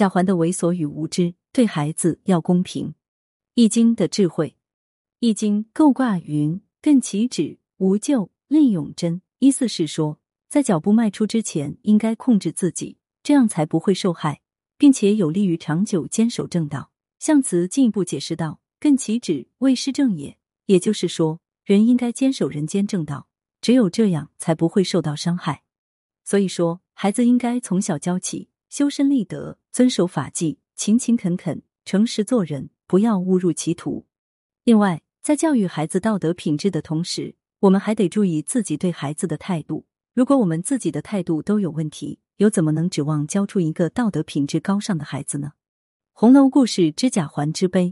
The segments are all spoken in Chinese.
贾环的猥琐与无知，对孩子要公平。《易经》的智慧，《易经》构卦云：“艮其止，无咎，令永贞。”意思是说，在脚步迈出之前，应该控制自己，这样才不会受害，并且有利于长久坚守正道。象辞进一步解释道：“艮其止，未失正也。”也就是说，人应该坚守人间正道，只有这样才不会受到伤害。所以说，孩子应该从小教起。修身立德，遵守法纪，勤勤恳恳，诚实做人，不要误入歧途。另外，在教育孩子道德品质的同时，我们还得注意自己对孩子的态度。如果我们自己的态度都有问题，又怎么能指望教出一个道德品质高尚的孩子呢？《红楼故事之贾环之悲》，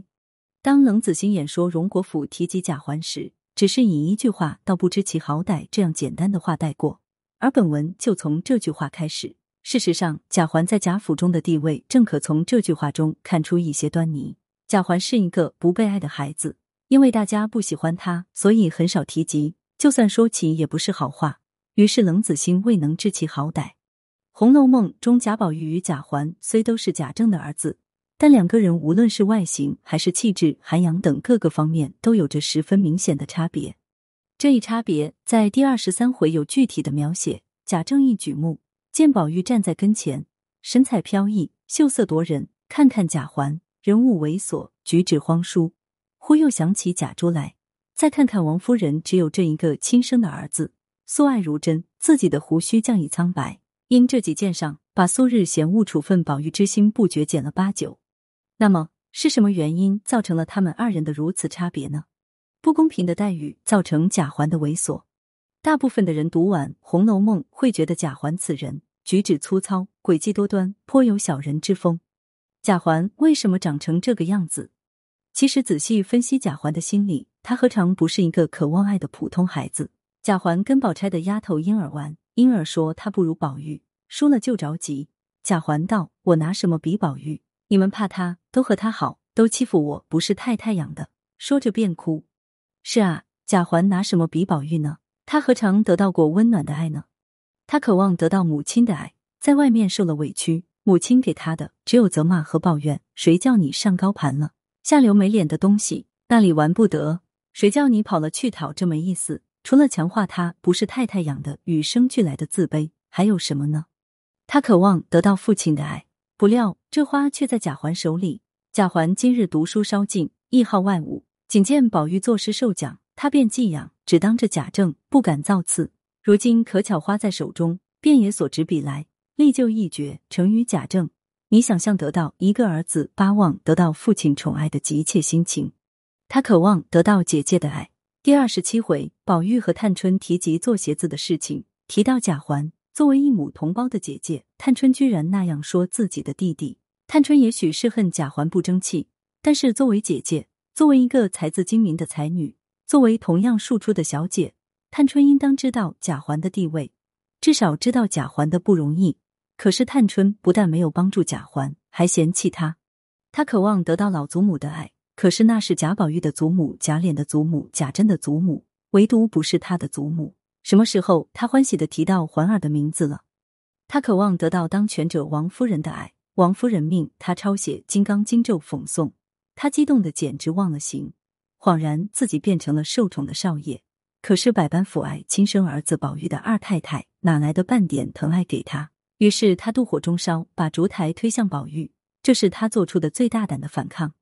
当冷子兴演说荣国府提及贾环时，只是以一句话“倒不知其好歹”这样简单的话带过，而本文就从这句话开始。事实上，贾环在贾府中的地位，正可从这句话中看出一些端倪。贾环是一个不被爱的孩子，因为大家不喜欢他，所以很少提及。就算说起，也不是好话。于是冷子兴未能知其好歹。《红楼梦》中，贾宝玉与贾环虽都是贾政的儿子，但两个人无论是外形还是气质、涵养等各个方面，都有着十分明显的差别。这一差别在第二十三回有具体的描写。贾政一举目。见宝玉站在跟前，神采飘逸，秀色夺人。看看贾环，人物猥琐，举止荒疏，忽又想起贾珠来。再看看王夫人，只有这一个亲生的儿子，素爱如真，自己的胡须降以苍白。因这几件上，把素日嫌恶处分宝玉之心不觉减了八九。那么是什么原因造成了他们二人的如此差别呢？不公平的待遇造成贾环的猥琐。大部分的人读完《红楼梦》，会觉得贾环此人。举止粗糙，诡计多端，颇有小人之风。贾环为什么长成这个样子？其实仔细分析贾环的心理，他何尝不是一个渴望爱的普通孩子？贾环跟宝钗的丫头莺儿玩，莺儿说他不如宝玉，输了就着急。贾环道：“我拿什么比宝玉？你们怕他，都和他好，都欺负我，不是太太养的。”说着便哭。是啊，贾环拿什么比宝玉呢？他何尝得到过温暖的爱呢？他渴望得到母亲的爱，在外面受了委屈，母亲给他的只有责骂和抱怨。谁叫你上高盘了，下流没脸的东西，那里玩不得？谁叫你跑了去讨这没意思？除了强化他不是太太养的与生俱来的自卑，还有什么呢？他渴望得到父亲的爱，不料这花却在贾环手里。贾环今日读书稍进，亦好外务，仅见宝玉作诗受奖，他便寄养，只当着贾政，不敢造次。如今可巧花在手中，便也所执笔来，立就一绝，成于贾政。你想象得到一个儿子巴望得到父亲宠爱的急切心情，他渴望得到姐姐的爱。第二十七回，宝玉和探春提及做鞋子的事情，提到贾环作为一母同胞的姐姐，探春居然那样说自己的弟弟。探春也许是恨贾环不争气，但是作为姐姐，作为一个才子精明的才女，作为同样庶出的小姐。探春应当知道贾环的地位，至少知道贾环的不容易。可是探春不但没有帮助贾环，还嫌弃他。他渴望得到老祖母的爱，可是那是贾宝玉的祖母、贾琏的祖母、贾珍的祖母，唯独不是他的祖母。什么时候他欢喜的提到环儿的名字了？他渴望得到当权者王夫人的爱，王夫人命他抄写《金刚经》咒讽诵，他激动的简直忘了形，恍然自己变成了受宠的少爷。可是百般抚爱亲生儿子宝玉的二太太哪来的半点疼爱给他？于是他妒火中烧，把烛台推向宝玉。这是他做出的最大胆的反抗。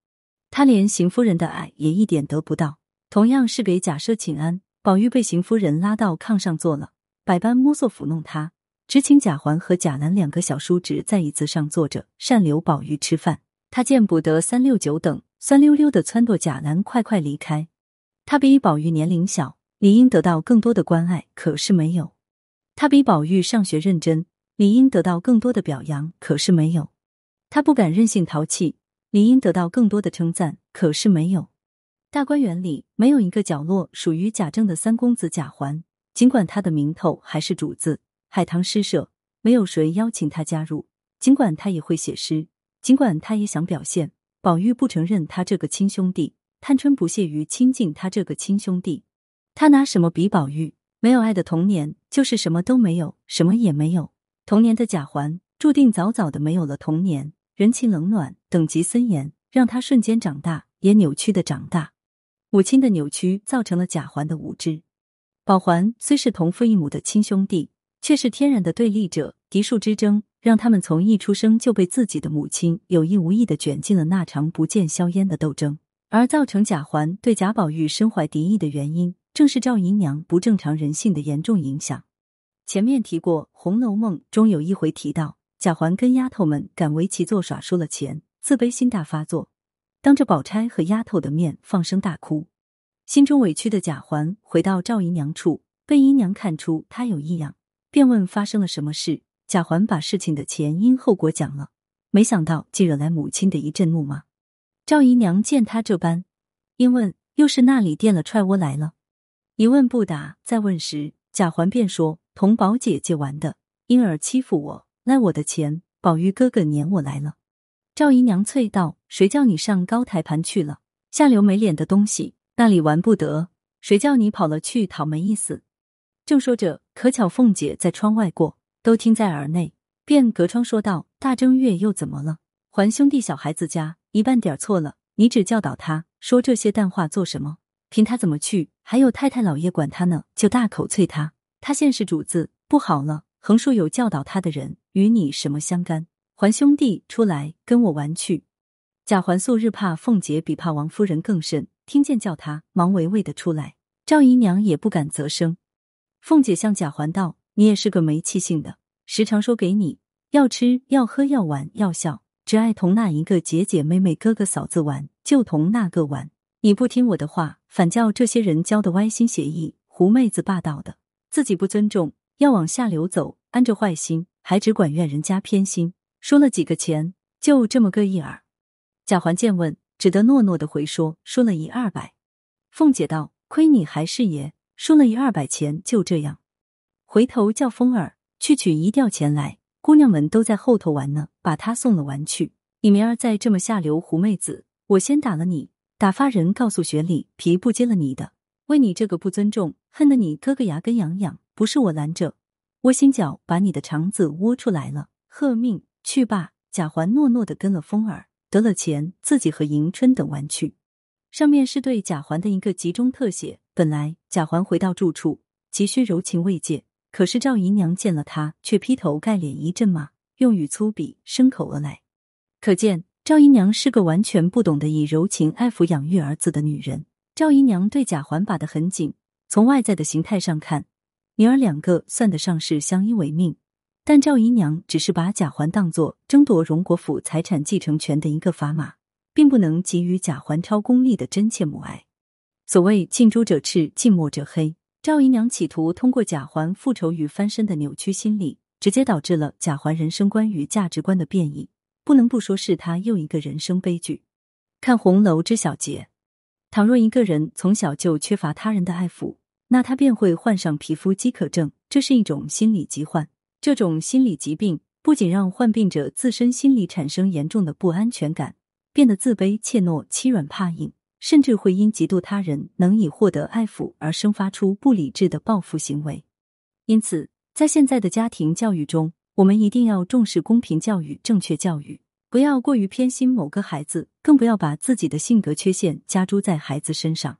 他连邢夫人的爱也一点得不到。同样是给贾赦请安，宝玉被邢夫人拉到炕上坐了，百般摸索抚弄他，只请贾环和贾兰两个小叔侄在椅子上坐着，善留宝玉吃饭。他见不得三六九等，酸溜溜的撺掇贾兰快快离开。他比宝玉年龄小。理应得到更多的关爱，可是没有。他比宝玉上学认真，理应得到更多的表扬，可是没有。他不敢任性淘气，理应得到更多的称赞，可是没有。大观园里没有一个角落属于贾政的三公子贾环，尽管他的名头还是主子。海棠诗社没有谁邀请他加入，尽管他也会写诗，尽管他也想表现。宝玉不承认他这个亲兄弟，探春不屑于亲近他这个亲兄弟。他拿什么比宝玉？没有爱的童年，就是什么都没有，什么也没有。童年的贾环注定早早的没有了童年，人情冷暖、等级森严，让他瞬间长大，也扭曲的长大。母亲的扭曲造成了贾环的无知。宝环虽是同父异母的亲兄弟，却是天然的对立者，嫡庶之争让他们从一出生就被自己的母亲有意无意的卷进了那场不见硝烟的斗争。而造成贾环对贾宝玉身怀敌意的原因，正是赵姨娘不正常人性的严重影响。前面提过，《红楼梦》中有一回提到。贾环跟丫头们赶围棋做耍，输了钱，自卑心大发作，当着宝钗和丫头的面放声大哭。心中委屈的贾环回到赵姨娘处，被姨娘看出他有异样，便问发生了什么事。贾环把事情的前因后果讲了，没想到竟惹来母亲的一阵怒骂。赵姨娘见他这般，因问又是那里垫了踹窝来了，一问不答。再问时，贾环便说同宝姐姐玩的，因而欺负我。赖我的钱，宝玉哥哥撵我来了。赵姨娘啐道：“谁叫你上高台盘去了？下流没脸的东西，那里玩不得。谁叫你跑了去讨没意思？”正说着，可巧凤姐在窗外过，都听在耳内，便隔窗说道：“大正月又怎么了？还兄弟小孩子家，一半点错了，你只教导他说这些淡话做什么？凭他怎么去？还有太太老爷管他呢，就大口啐他。他现是主子，不好了。”横竖有教导他的人，与你什么相干？还兄弟出来跟我玩去。贾环素日怕凤姐，比怕王夫人更甚。听见叫他，忙唯唯的出来。赵姨娘也不敢啧声。凤姐向贾环道：“你也是个没气性的，时常说给你要吃要喝要玩要笑，只爱同那一个姐姐妹妹哥哥嫂子玩，就同那个玩。你不听我的话，反叫这些人教的歪心邪意，狐妹子霸道的，自己不尊重。”要往下流走，安着坏心，还只管怨人家偏心。输了几个钱，就这么个意儿。贾环见问，只得诺诺的回说：“输了一二百。”凤姐道：“亏你还是爷，输了一二百钱就这样。”回头叫风儿去取一吊钱来，姑娘们都在后头玩呢，把他送了玩去。你明儿再这么下流，狐妹子，我先打了你，打发人告诉雪里，皮不接了你的。为你这个不尊重，恨得你哥哥牙根痒痒。不是我拦着，窝心脚把你的肠子窝出来了。贺命去吧。贾环诺诺的跟了风儿，得了钱，自己和迎春等玩去。上面是对贾环的一个集中特写。本来贾环回到住处，急需柔情慰藉，可是赵姨娘见了他，却劈头盖脸一阵骂，用语粗鄙，生口而来。可见赵姨娘是个完全不懂得以柔情爱抚养育儿子的女人。赵姨娘对贾环把得很紧，从外在的形态上看。女儿两个算得上是相依为命，但赵姨娘只是把贾环当作争夺荣国府财产继承权的一个砝码，并不能给予贾环超功利的真切母爱。所谓近朱者赤，近墨者黑。赵姨娘企图通过贾环复仇与翻身的扭曲心理，直接导致了贾环人生观与价值观的变异，不能不说是他又一个人生悲剧。看红楼之小节，倘若一个人从小就缺乏他人的爱抚。那他便会患上皮肤饥渴症，这是一种心理疾患。这种心理疾病不仅让患病者自身心理产生严重的不安全感，变得自卑、怯懦、欺软怕硬，甚至会因嫉妒他人能以获得爱抚而生发出不理智的报复行为。因此，在现在的家庭教育中，我们一定要重视公平教育、正确教育，不要过于偏心某个孩子，更不要把自己的性格缺陷加诸在孩子身上。